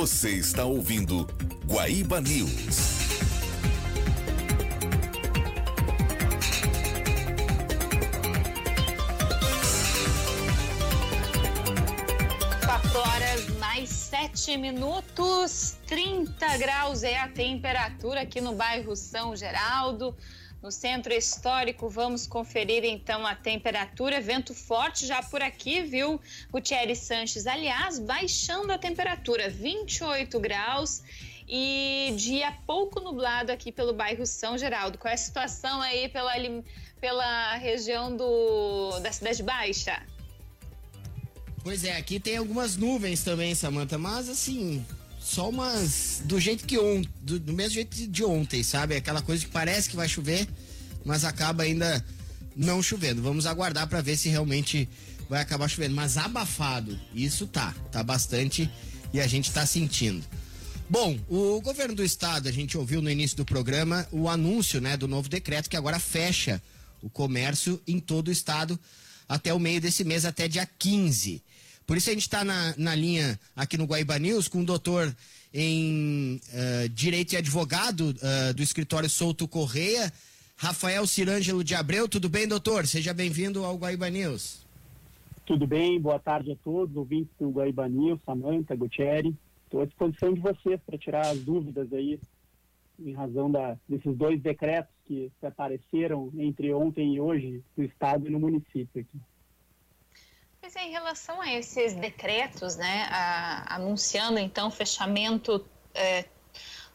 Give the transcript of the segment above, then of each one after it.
Você está ouvindo Guaíba News. Mais sete minutos, 30 graus é a temperatura aqui no bairro São Geraldo. No centro histórico, vamos conferir então a temperatura. Vento forte já por aqui, viu? Gutierrez Sanches, aliás, baixando a temperatura, 28 graus e dia pouco nublado aqui pelo bairro São Geraldo. Qual é a situação aí pela, pela região do, da Cidade Baixa? Pois é, aqui tem algumas nuvens também, Samanta, mas assim, só umas do jeito que ontem, do, do, mesmo jeito de ontem, sabe? Aquela coisa que parece que vai chover, mas acaba ainda não chovendo. Vamos aguardar para ver se realmente vai acabar chovendo, mas abafado, isso tá, tá bastante e a gente tá sentindo. Bom, o governo do estado, a gente ouviu no início do programa o anúncio, né, do novo decreto que agora fecha o comércio em todo o estado até o meio desse mês, até dia 15. Por isso a gente está na, na linha aqui no Guaíba News com o doutor em uh, Direito e Advogado uh, do escritório Souto Correia, Rafael Cirângelo de Abreu. Tudo bem, doutor? Seja bem-vindo ao Guaíba News. Tudo bem, boa tarde a todos, ouvintes do Guaíba News, Samanta, Gutierrez. Estou à disposição de vocês para tirar as dúvidas aí, em razão da, desses dois decretos que apareceram entre ontem e hoje no Estado e no município aqui. É, em relação a esses decretos, né, a, anunciando então o fechamento é,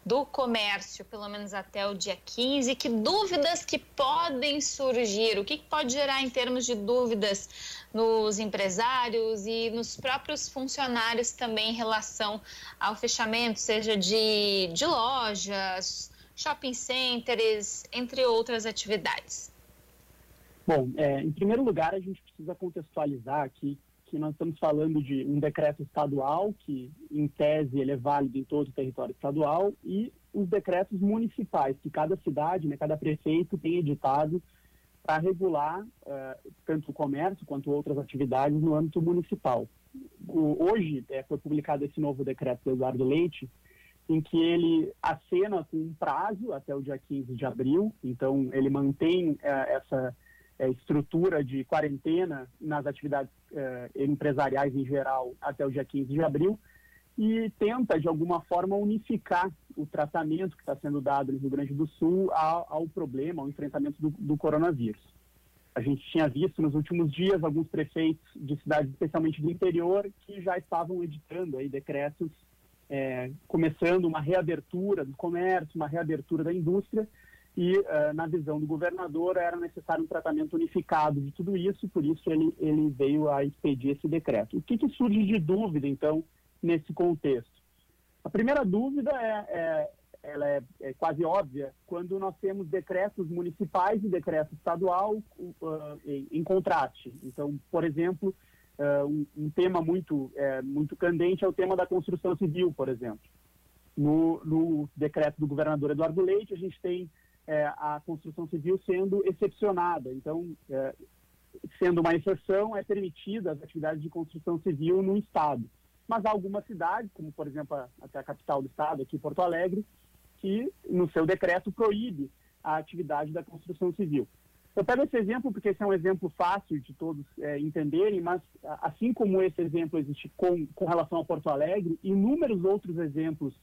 do comércio, pelo menos até o dia 15, que dúvidas que podem surgir? O que, que pode gerar em termos de dúvidas nos empresários e nos próprios funcionários também em relação ao fechamento, seja de, de lojas, shopping centers, entre outras atividades? Bom, é, em primeiro lugar, a gente precisa contextualizar aqui que nós estamos falando de um decreto estadual, que em tese ele é válido em todo o território estadual, e os decretos municipais, que cada cidade, né, cada prefeito tem editado para regular uh, tanto o comércio quanto outras atividades no âmbito municipal. O, hoje é, foi publicado esse novo decreto do Eduardo Leite, em que ele acena com um prazo até o dia 15 de abril, então ele mantém uh, essa é, estrutura de quarentena nas atividades é, empresariais em geral até o dia 15 de abril e tenta, de alguma forma, unificar o tratamento que está sendo dado no Rio Grande do Sul ao, ao problema, ao enfrentamento do, do, coronavírus. A gente tinha visto nos últimos dias alguns prefeitos de cidades, especialmente do interior, que já estavam editando aí decretos é, começando uma reabertura do comércio, uma reabertura da indústria, e, uh, na visão do governador, era necessário um tratamento unificado de tudo isso, por isso ele, ele veio a expedir esse decreto. O que, que surge de dúvida, então, nesse contexto? A primeira dúvida é, é ela é, é, quase óbvia quando nós temos decretos municipais e decreto estadual uh, em, em, contraste. Então, por exemplo, uh, um, um, tema muito, muito candente é o tema da construção civil, por exemplo. No, no decreto do governador Eduardo Leite, a gente tem é, a construção civil sendo excepcionada. Então, é, sendo uma exceção, é permitida as atividades de construção civil no Estado. Mas há algumas cidades, como por exemplo a, até a capital do Estado, aqui Porto Alegre, que no seu decreto proíbe a atividade da construção civil. Eu pego esse exemplo porque esse é um exemplo fácil de todos é, entenderem, mas assim como esse exemplo existe com, com relação a Porto Alegre, inúmeros outros exemplos,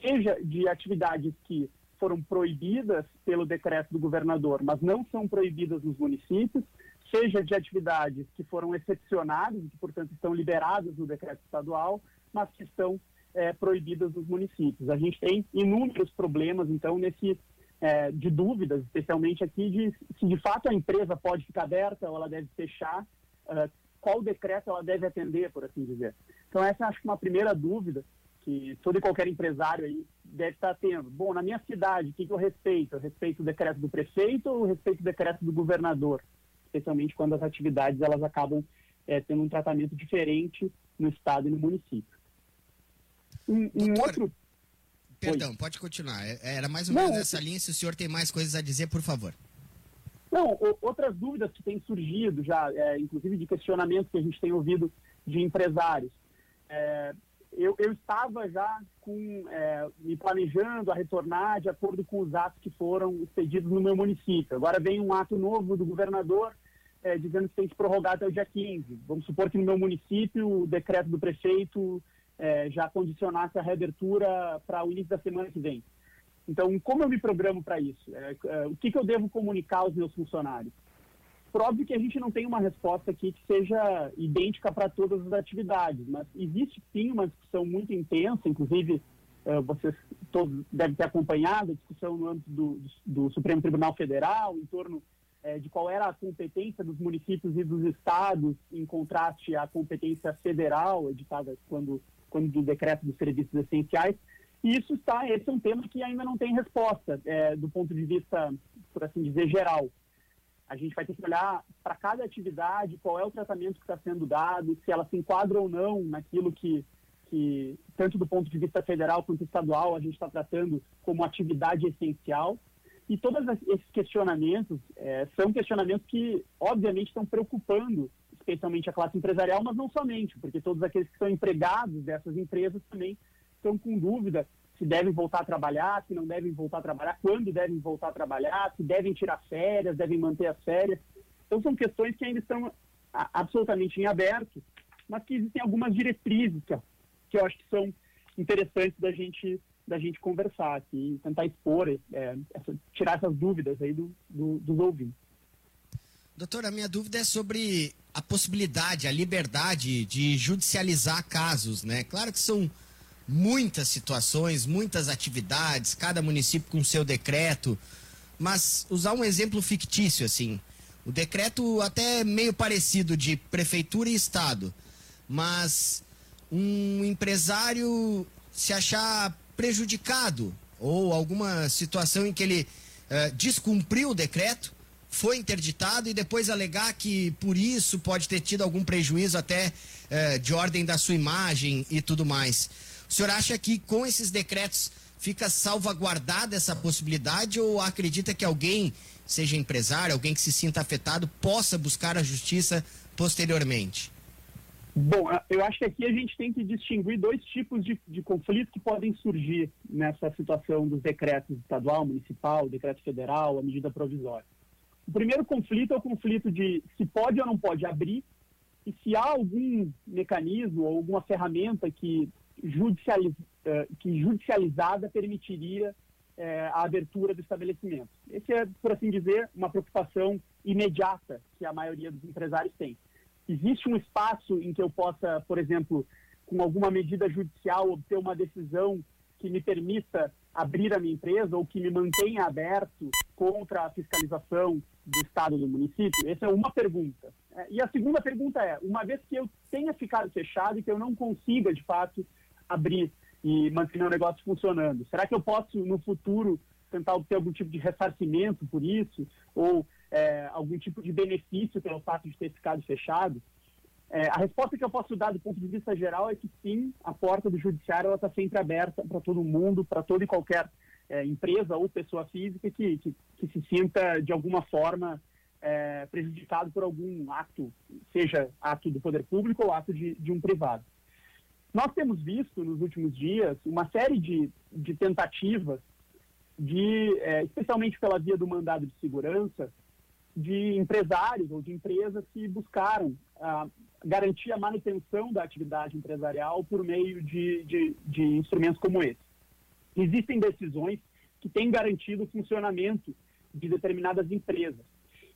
seja de atividades que foram proibidas pelo decreto do governador, mas não são proibidas nos municípios, seja de atividades que foram excepcionadas e que, portanto, estão liberadas no decreto estadual, mas que estão é, proibidas nos municípios. A gente tem inúmeros problemas, então, nesse é, de dúvidas, especialmente aqui, de se de fato a empresa pode ficar aberta ou ela deve fechar, uh, qual decreto ela deve atender, por assim dizer. Então, essa acho que é uma primeira dúvida que todo e qualquer empresário aí deve estar tendo. Bom, na minha cidade, o que, que eu respeito? Eu respeito o decreto do prefeito ou respeito o decreto do governador? Especialmente quando as atividades elas acabam é, tendo um tratamento diferente no estado e no município. Um, um Doutor, outro. Perdão, Oi. pode continuar. É, era mais ou menos Não, nessa linha. Se o senhor tem mais coisas a dizer, por favor. Não, outras dúvidas que têm surgido já, é, inclusive de questionamentos que a gente tem ouvido de empresários. É, eu, eu estava já com, é, me planejando a retornar de acordo com os atos que foram expedidos no meu município. Agora vem um ato novo do governador é, dizendo que tem que prorrogar até o dia 15. Vamos supor que no meu município o decreto do prefeito é, já condicionasse a reabertura para o início da semana que vem. Então, como eu me programo para isso? É, é, o que, que eu devo comunicar aos meus funcionários? Óbvio que a gente não tem uma resposta aqui que seja idêntica para todas as atividades, mas existe sim uma discussão muito intensa, inclusive uh, vocês todos devem ter acompanhado a discussão no âmbito do, do Supremo Tribunal Federal em torno uh, de qual era a competência dos municípios e dos estados em contraste à competência federal editada quando, quando do decreto dos serviços essenciais. E isso está, esse é um tema que ainda não tem resposta é, do ponto de vista, por assim dizer, geral. A gente vai ter que olhar para cada atividade, qual é o tratamento que está sendo dado, se ela se enquadra ou não naquilo que, que tanto do ponto de vista federal quanto estadual, a gente está tratando como atividade essencial. E todos esses questionamentos é, são questionamentos que, obviamente, estão preocupando, especialmente a classe empresarial, mas não somente, porque todos aqueles que são empregados dessas empresas também estão com dúvida se devem voltar a trabalhar, se não devem voltar a trabalhar, quando devem voltar a trabalhar, se devem tirar férias, devem manter as férias. Então, são questões que ainda estão absolutamente em aberto, mas que existem algumas diretrizes que, que eu acho que são interessantes da gente da gente conversar aqui, tentar expor, é, essa, tirar essas dúvidas aí do, do, dos ouvintes. Doutora, a minha dúvida é sobre a possibilidade, a liberdade de judicializar casos, né? Claro que são muitas situações, muitas atividades, cada município com seu decreto, mas usar um exemplo fictício assim. O decreto até meio parecido de prefeitura e estado, mas um empresário se achar prejudicado ou alguma situação em que ele uh, descumpriu o decreto, foi interditado e depois alegar que por isso pode ter tido algum prejuízo até uh, de ordem da sua imagem e tudo mais. O senhor acha que com esses decretos fica salvaguardada essa possibilidade ou acredita que alguém, seja empresário, alguém que se sinta afetado, possa buscar a justiça posteriormente? Bom, eu acho que aqui a gente tem que distinguir dois tipos de, de conflitos que podem surgir nessa situação dos decretos estadual, municipal, decreto federal, a medida provisória. O primeiro conflito é o conflito de se pode ou não pode abrir e se há algum mecanismo ou alguma ferramenta que judicializ, eh, que judicializada permitiria eh, a abertura do estabelecimento. Esse é, por assim dizer, uma preocupação imediata que a maioria dos empresários tem. Existe um espaço em que eu possa, por exemplo, com alguma medida judicial, obter uma decisão que me permita abrir a minha empresa ou que me mantenha aberto contra a fiscalização do Estado do município? Essa é uma pergunta. É, e a segunda pergunta é: uma vez que eu tenha ficado fechado e que eu não consiga, de fato, abrir e manter meu negócio funcionando? Será que eu posso, no futuro, tentar obter algum tipo de ressarcimento por isso? Ou é, algum tipo de benefício pelo fato de ter ficado fechado? É, a resposta que eu posso dar do ponto de vista geral é que sim, a porta do judiciário está sempre aberta para todo mundo, para toda e qualquer é, empresa ou pessoa física que, que, que, se sinta de alguma forma é, prejudicado por algum ato, seja ato do poder público ou ato de, de um privado. Nós temos visto nos últimos dias uma série de, de tentativas, de, é, especialmente pela via do mandado de segurança, de empresários ou de empresas que buscaram garantir a manutenção da atividade empresarial por meio de, de, de instrumentos como esse. Existem decisões que têm garantido o funcionamento de determinadas empresas.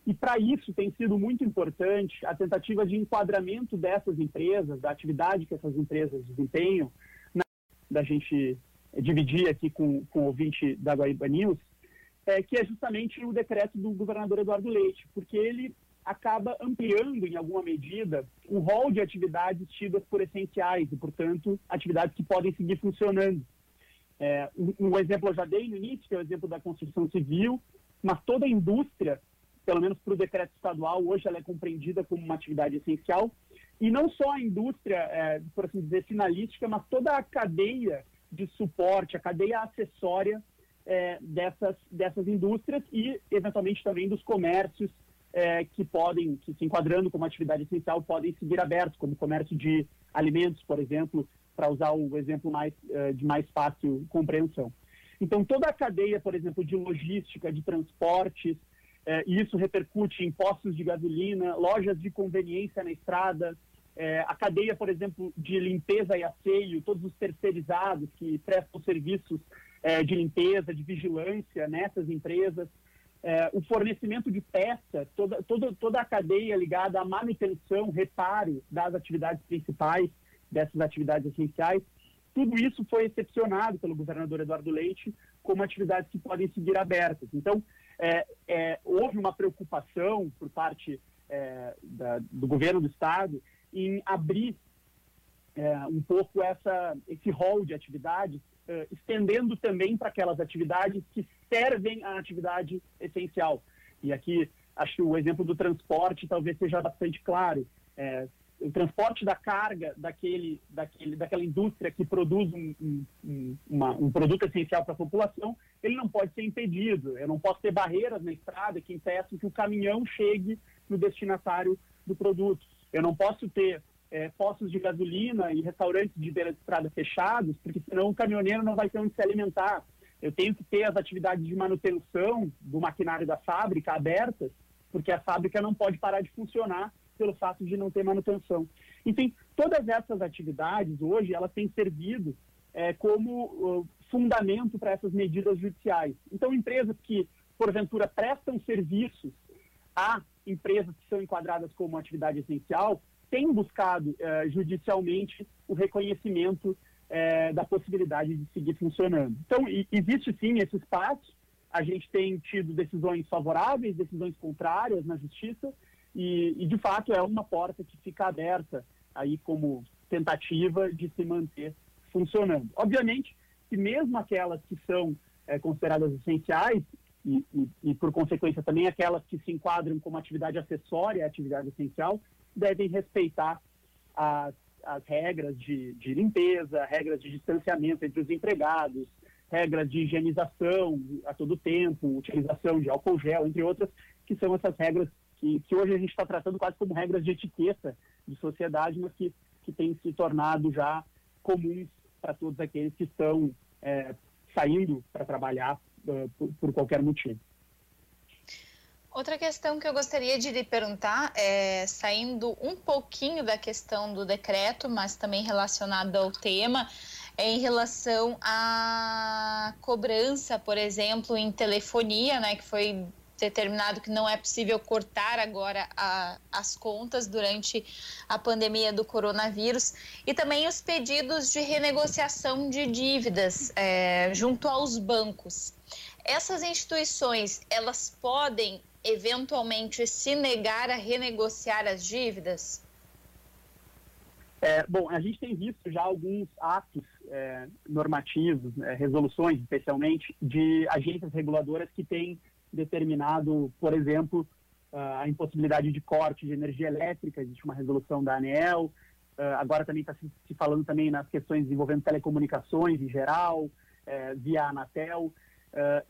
E para isso tem sido muito importante a tentativa de enquadramento dessas empresas, da atividade que essas empresas desempenham, na, da gente dividir aqui com, com o ouvinte da Guaíba News, é, que é justamente o decreto do governador Eduardo Leite, porque ele acaba ampliando, em alguma medida, o rol de atividades tidas por essenciais e, portanto, atividades que podem seguir funcionando. É, um, um exemplo eu já dei no início, que é o exemplo da construção civil, mas toda a indústria pelo menos para o decreto estadual, hoje ela é compreendida como uma atividade essencial. E não só a indústria, é, por assim dizer, finalística, mas toda a cadeia de suporte, a cadeia acessória é, dessas, dessas indústrias e, eventualmente, também dos comércios é, que podem, que se enquadrando como atividade essencial, podem seguir abertos, como comércio de alimentos, por exemplo, para usar o exemplo mais, uh, de mais fácil compreensão. Então, toda a cadeia, por exemplo, de logística, de transportes, uh, isso repercute em postos de gasolina, lojas de conveniência na estrada, uh, a cadeia, por exemplo, de limpeza e asseio, todos os terceirizados que prestam serviços de limpeza, de vigilância nessas empresas, o fornecimento de peça, toda, toda, toda a cadeia ligada à manutenção, reparo das atividades principais, dessas atividades essenciais. Tudo isso foi excepcionado pelo governador Eduardo Leite como atividades que podem seguir abertas. Então, é, é, houve uma preocupação por parte é, da, do governo do Estado em abrir é, um pouco essa, esse rol de atividades, é, estendendo também para aquelas atividades que servem à atividade essencial. E aqui, acho que o exemplo do transporte talvez seja bastante claro. É, o transporte da carga daquele, daquele, daquela indústria que produz um, um, uma, um produto essencial para a população, ele não pode ser impedido. Eu não posso ter barreiras na estrada que impeçam que o caminhão chegue no destinatário do produto. Eu não posso ter é, postos de gasolina e restaurantes de beira de estrada fechados, porque senão o caminhoneiro não vai ter onde se alimentar. Eu tenho que ter as atividades de manutenção do maquinário da fábrica abertas, porque a fábrica não pode parar de funcionar pelo fato de não ter manutenção. Enfim, todas essas atividades hoje elas têm servido é, como uh, fundamento para essas medidas judiciais. Então, empresas que porventura prestam serviços a empresas que são enquadradas como atividade essencial têm buscado uh, judicialmente o reconhecimento uh, da possibilidade de seguir funcionando. Então, existe sim esse espaço. A gente tem tido decisões favoráveis, decisões contrárias na justiça, e, e, de fato, é uma porta que fica aberta aí como tentativa de se manter funcionando. Obviamente que mesmo aquelas que são é, consideradas essenciais, e, e, e, por consequência também aquelas que se enquadram como atividade acessória à atividade essencial, devem respeitar as, as regras de, de limpeza, regras de distanciamento entre os empregados, regras de higienização a todo tempo, utilização de álcool gel, entre outras, que são essas regras que, que hoje a gente está tratando quase como regras de etiqueta de sociedade, mas que, que têm se tornado já comuns para todos aqueles que estão é, saindo para trabalhar uh, por, por qualquer motivo. Outra questão que eu gostaria de lhe perguntar é, saindo um pouquinho da questão do decreto, mas também relacionado ao tema, é em relação à cobrança, por exemplo, em telefonia, né, que foi determinado que não é possível cortar agora a, as contas durante a pandemia do coronavírus e também os pedidos de renegociação de dívidas é, junto aos bancos. Essas instituições, elas podem eventualmente se negar a renegociar as dívidas? É, bom, a gente tem visto já alguns atos é, normativos, é, resoluções especialmente, de agências reguladoras que têm determinado, por exemplo, a impossibilidade de corte de energia elétrica, existe uma resolução da ANEEL, agora também está se falando também nas questões envolvendo telecomunicações em geral, é, via Anatel,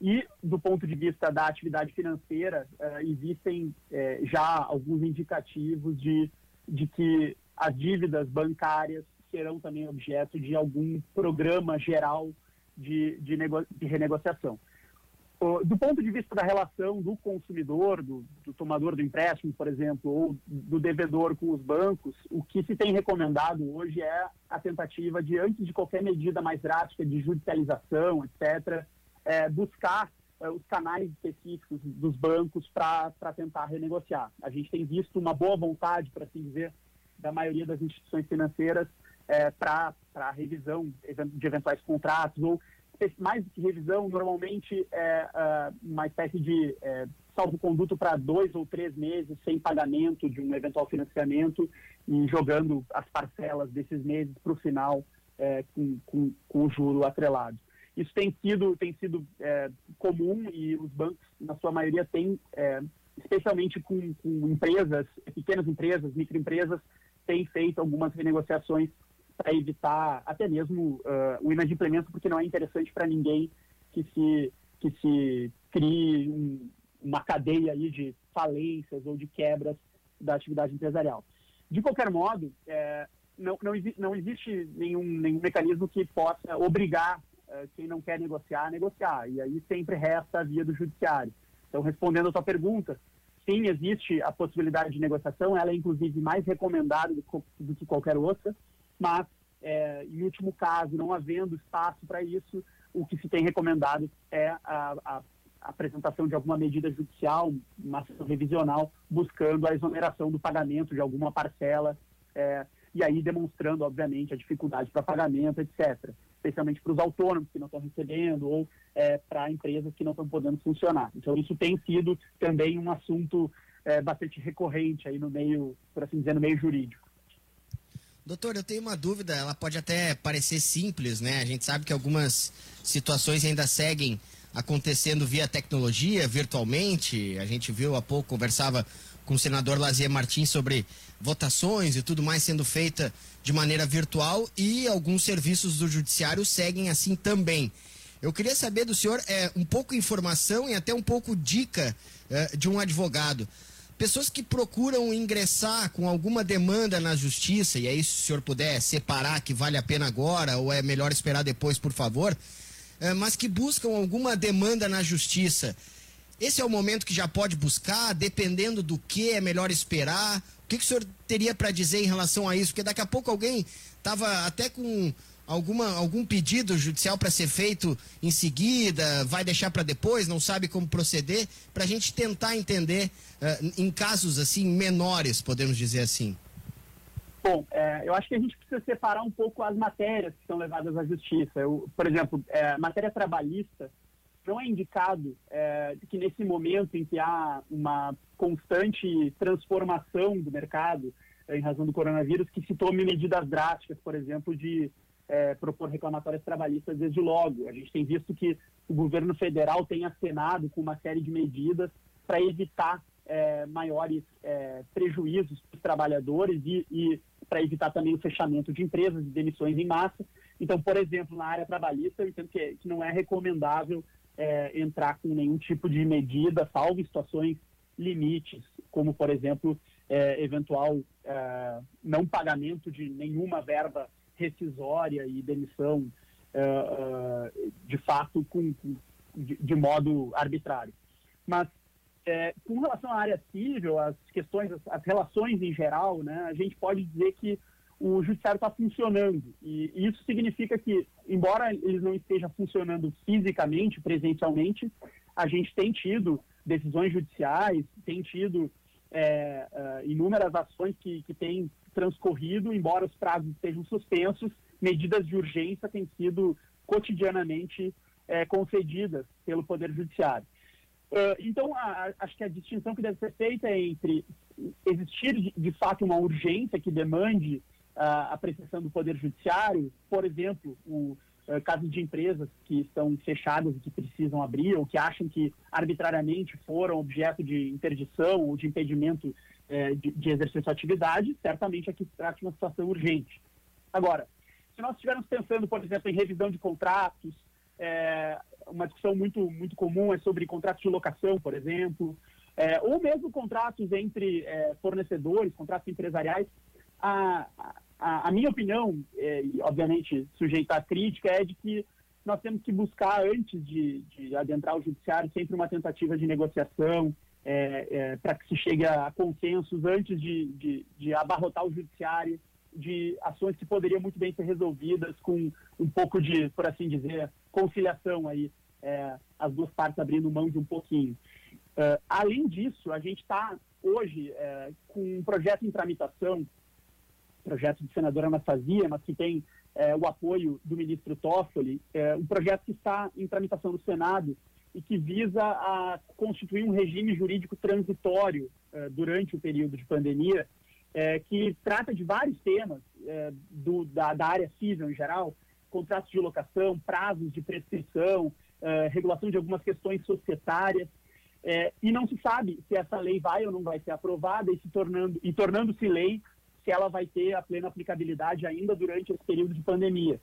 e do ponto de vista da atividade financeira, existem é, já alguns indicativos de, de que as dívidas bancárias serão também objeto de algum programa geral de, de, de renegociação do ponto de vista da relação do consumidor, do, do, tomador do empréstimo, por exemplo, ou do devedor com os bancos, o que se tem recomendado hoje é a tentativa de, antes de qualquer medida mais drástica de judicialização, etc., é, buscar é, os canais específicos dos bancos para tentar renegociar. A gente tem visto uma boa vontade, por assim dizer, da maioria das instituições financeiras é, para revisão de eventuais contratos ou mais do que revisão, normalmente é uh, uma espécie de é, salvo-conduto para dois ou três meses sem pagamento de um eventual financiamento e jogando as parcelas desses meses para o final é, com, com, com, o juro atrelado. Isso tem sido, tem sido é, comum e os bancos, na sua maioria, têm, é, especialmente com, com empresas, pequenas empresas, microempresas, têm feito algumas renegociações para evitar até mesmo uh, o inadimplemento, porque não é interessante para ninguém que se, que se crie um, uma cadeia aí de falências ou de quebras da atividade empresarial. De qualquer modo, é, não, não, não existe nenhum, nenhum mecanismo que possa obrigar uh, quem não quer negociar a negociar. E aí sempre resta a via do judiciário. Então, respondendo a sua pergunta, sim, existe a possibilidade de negociação, ela é inclusive mais recomendada do, do que qualquer outra, mas, é, em último caso, não havendo espaço para isso, o que se tem recomendado é a, a apresentação de alguma medida judicial, uma ação revisional, buscando a exoneração do pagamento de alguma parcela, é, e aí demonstrando, obviamente, a dificuldade para pagamento, etc. Especialmente para os autônomos que não estão recebendo ou é, para empresas que não estão podendo funcionar. Então, isso tem sido também um assunto é, bastante recorrente aí no meio, por assim dizer, no meio jurídico. Doutor, eu tenho uma dúvida, ela pode até parecer simples, né? A gente sabe que algumas situações ainda seguem acontecendo via tecnologia, virtualmente. A gente viu há pouco, conversava com o senador Lazier Martins sobre votações e tudo mais sendo feita de maneira virtual e alguns serviços do judiciário seguem assim também. Eu queria saber do senhor é, um pouco informação e até um pouco dica é, de um advogado. Pessoas que procuram ingressar com alguma demanda na justiça, e aí se o senhor puder separar que vale a pena agora ou é melhor esperar depois, por favor, é, mas que buscam alguma demanda na justiça. Esse é o momento que já pode buscar, dependendo do que é melhor esperar. O que, que o senhor teria para dizer em relação a isso? Porque daqui a pouco alguém estava até com alguma, algum pedido judicial para ser feito em seguida, vai deixar para depois, não sabe como proceder, para a gente tentar entender uh, em casos assim menores, podemos dizer assim. Bom, é, eu acho que a gente precisa separar um pouco as matérias que são levadas à justiça. Eu, por exemplo, é, matéria trabalhista não é indicado é, que nesse momento em que há uma constante transformação do mercado é, em razão do coronavírus, que se tome medidas drásticas, por exemplo, de é, propor reclamatórias trabalhistas desde logo. A gente tem visto que o governo federal tem acenado com uma série de medidas para evitar é, maiores é, prejuízos para os trabalhadores e, e para evitar também o fechamento de empresas e demissões em massa. Então, por exemplo, na área trabalhista, eu entendo que, que não é recomendável é, entrar com nenhum tipo de medida, salvo situações limites, como, por exemplo, é, eventual é, não pagamento de nenhuma verba rescisória e demissão é, de fato com, com de, de, modo arbitrário. Mas é, com relação à área civil, as questões, as, as, relações em geral, né, a gente pode dizer que o judiciário está funcionando. E, e isso significa que, embora eles não esteja funcionando fisicamente, presencialmente, a gente tem tido decisões judiciais, tem tido é, é, inúmeras ações que, que têm transcorrido, embora os prazos estejam suspensos, medidas de urgência têm sido cotidianamente é, concedidas pelo Poder Judiciário. Uh, então, a, a, acho que a distinção que deve ser feita é entre existir de, de fato uma urgência que demande a apreciação do Poder Judiciário, por exemplo, o uh, caso de empresas que estão fechadas e que precisam abrir, ou que acham que arbitrariamente foram objeto de interdição ou de impedimento uh, de, de exercer sua atividade, certamente aqui se trata de uma situação urgente. Agora, se nós estivermos pensando, por exemplo, em revisão de contratos, é, uma discussão muito, muito comum é sobre contratos de locação, por exemplo, é, ou mesmo contratos entre é, fornecedores, contratos empresariais. A, a, a minha opinião, é, e obviamente sujeita à crítica, é de que nós temos que buscar, antes de, de adentrar o judiciário, sempre uma tentativa de negociação, é, é, para que se chegue a consensos antes de, de, de, abarrotar o judiciário, de ações que poderiam muito bem ser resolvidas com um pouco de, por assim dizer, conciliação aí, é, as duas partes abrindo mão de um pouquinho. Uh, além disso, a gente está hoje é, com um projeto em tramitação projeto do senador Anastasia, mas que tem é, o apoio do ministro Toffoli, é, um projeto que está em tramitação no Senado e que visa a constituir um regime jurídico transitório é, durante o período de pandemia, é, que trata de vários temas é, do, da, da, área civil em geral, contratos de locação, prazos de prescrição, regulação de algumas questões societárias, e não se sabe se essa lei vai ou não vai ser aprovada e se tornando e tornando-se lei se ela vai ter a plena aplicabilidade ainda durante esse período de pandemia.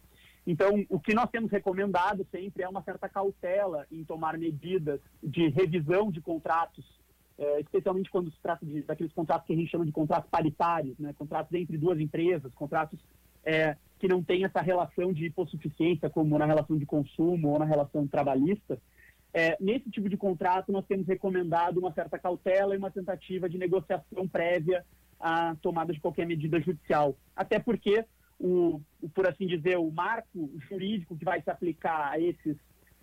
Então, o que nós temos recomendado sempre é uma certa cautela em tomar medidas de revisão de contratos é, especialmente quando se trata de, daqueles contratos que a gente chama de contratos paritários, né, contratos entre duas empresas, contratos é, que não têm essa relação de hipossuficiência como na relação de consumo ou na relação trabalhista. É, nesse tipo de contrato, nós temos recomendado uma certa cautela e uma tentativa de negociação prévia à tomada de qualquer medida judicial. Até porque, o, por assim dizer, o marco jurídico que vai se aplicar a esses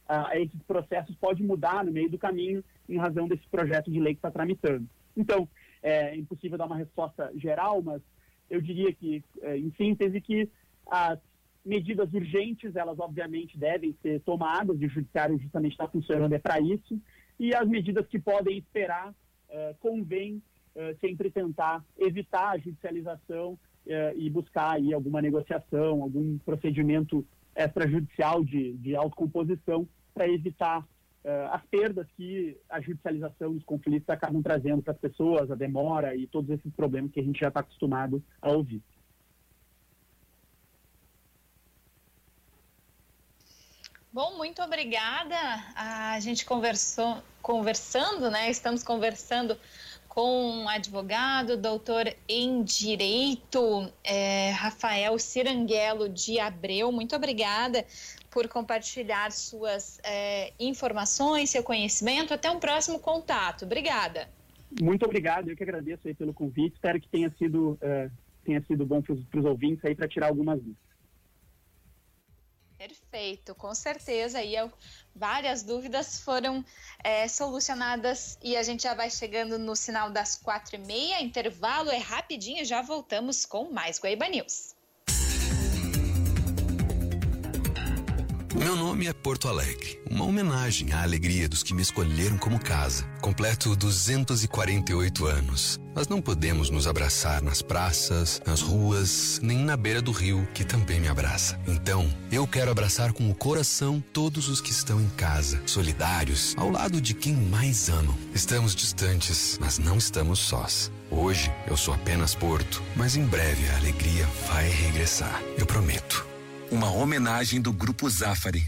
a esses processos pode mudar no meio do caminho em razão desse projeto de lei que está tramitando. Então, é impossível dar uma resposta geral, mas eu diria que, é, em síntese, que as medidas urgentes, elas obviamente devem ser tomadas, e o judiciário justamente está funcionando é para isso, e as medidas que podem esperar, é, convém é, sempre tentar evitar a judicialização é, e buscar aí alguma negociação, algum procedimento extrajudicial de, de autocomposição para evitar uh, as perdas que a judicialização dos conflitos acabam trazendo para as pessoas, a demora e todos esses problemas que a gente já está acostumado a ouvir. Bom, muito obrigada. A gente conversou, conversando, né? Estamos conversando com um advogado, doutor em Direito, é, Rafael Ciranguelo de Abreu. Muito obrigada por compartilhar suas é, informações, seu conhecimento. Até um próximo contato. Obrigada. Muito obrigado, eu que agradeço aí pelo convite. Espero que tenha sido, é, tenha sido bom para os ouvintes aí para tirar algumas dúvidas. Perfeito, com certeza. E eu, várias dúvidas foram é, solucionadas e a gente já vai chegando no sinal das quatro e meia. Intervalo é rapidinho, já voltamos com mais Guaíba News. Meu nome é Porto Alegre, uma homenagem à alegria dos que me escolheram como casa. Completo 248 anos, mas não podemos nos abraçar nas praças, nas ruas, nem na beira do rio, que também me abraça. Então, eu quero abraçar com o coração todos os que estão em casa, solidários, ao lado de quem mais amam. Estamos distantes, mas não estamos sós. Hoje eu sou apenas Porto, mas em breve a alegria vai regressar. Eu prometo. Uma homenagem do Grupo Zafari.